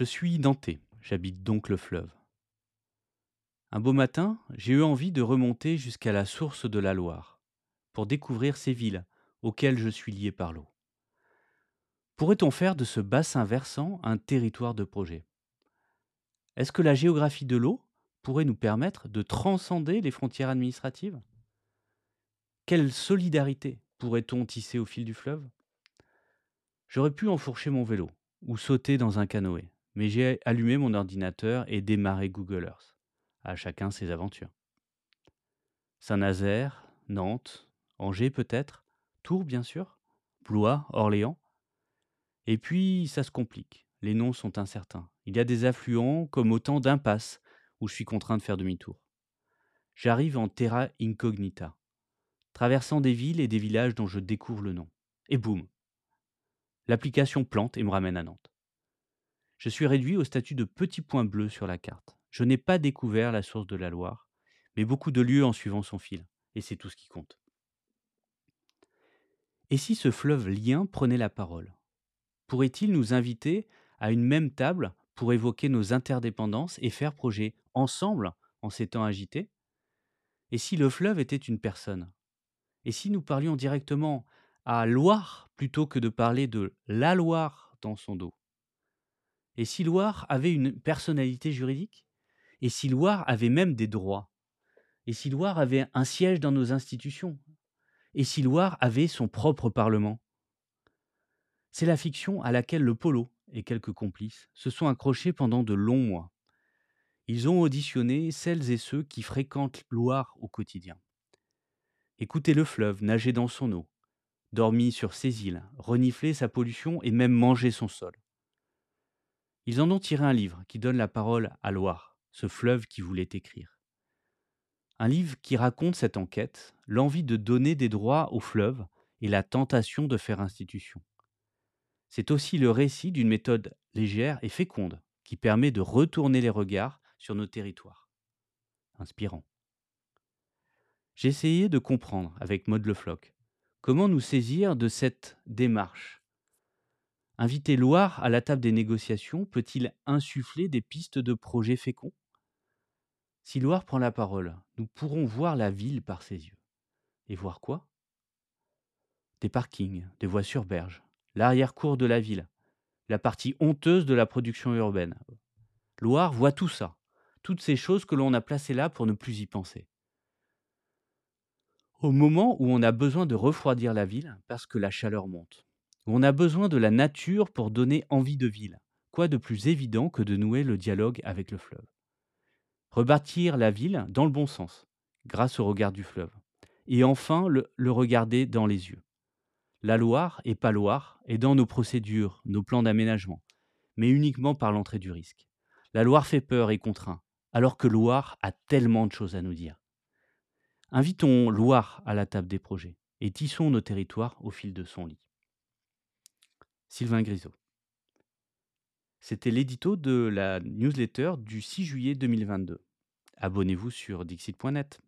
Je suis denté, j'habite donc le fleuve. Un beau matin, j'ai eu envie de remonter jusqu'à la source de la Loire, pour découvrir ces villes auxquelles je suis lié par l'eau. Pourrait-on faire de ce bassin versant un territoire de projet? Est-ce que la géographie de l'eau pourrait nous permettre de transcender les frontières administratives? Quelle solidarité pourrait-on tisser au fil du fleuve? J'aurais pu enfourcher mon vélo ou sauter dans un canoë, mais j'ai allumé mon ordinateur et démarré Google Earth. À chacun ses aventures. Saint-Nazaire, Nantes, Angers peut-être, Tours bien sûr, Blois, Orléans. Et puis ça se complique, les noms sont incertains. Il y a des affluents comme autant d'impasses où je suis contraint de faire demi-tour. J'arrive en terra incognita, traversant des villes et des villages dont je découvre le nom. Et boum L'application plante et me ramène à Nantes. Je suis réduit au statut de petit point bleu sur la carte. Je n'ai pas découvert la source de la Loire, mais beaucoup de lieux en suivant son fil, et c'est tout ce qui compte. Et si ce fleuve lien prenait la parole? Pourrait-il nous inviter à une même table pour évoquer nos interdépendances et faire projet ensemble en ces temps agités? Et si le fleuve était une personne? Et si nous parlions directement à Loire plutôt que de parler de la Loire dans son dos? Et si Loire avait une personnalité juridique? Et si Loire avait même des droits? Et si Loire avait un siège dans nos institutions? Et si Loire avait son propre parlement? C'est la fiction à laquelle le polo et quelques complices se sont accrochés pendant de longs mois. Ils ont auditionné celles et ceux qui fréquentent Loire au quotidien. Écoutez le fleuve nager dans son eau, dormi sur ses îles, renifler sa pollution et même manger son sol. Ils en ont tiré un livre qui donne la parole à Loire, ce fleuve qui voulait écrire. Un livre qui raconte cette enquête, l'envie de donner des droits au fleuve et la tentation de faire institution. C'est aussi le récit d'une méthode légère et féconde qui permet de retourner les regards sur nos territoires. Inspirant. J'ai essayé de comprendre avec Maud Le Floch comment nous saisir de cette démarche. Inviter Loire à la table des négociations peut-il insuffler des pistes de projets féconds? Si Loire prend la parole, nous pourrons voir la ville par ses yeux. Et voir quoi? Des parkings, des voies sur berge, l'arrière-cour de la ville, la partie honteuse de la production urbaine. Loire voit tout ça, toutes ces choses que l'on a placées là pour ne plus y penser. Au moment où on a besoin de refroidir la ville parce que la chaleur monte, on a besoin de la nature pour donner envie de ville, quoi de plus évident que de nouer le dialogue avec le fleuve? Rebâtir la ville dans le bon sens, grâce au regard du fleuve, et enfin le, regarder dans les yeux. La Loire et pas Loire est dans nos procédures, nos plans d'aménagement, mais uniquement par l'entrée du risque. La Loire fait peur et contraint, alors que Loire a tellement de choses à nous dire. Invitons Loire à la table des projets et tissons nos territoires au fil de son lit. Sylvain Grisot. C'était l'édito de la newsletter du 6 juillet 2022. Abonnez-vous sur dixit.net.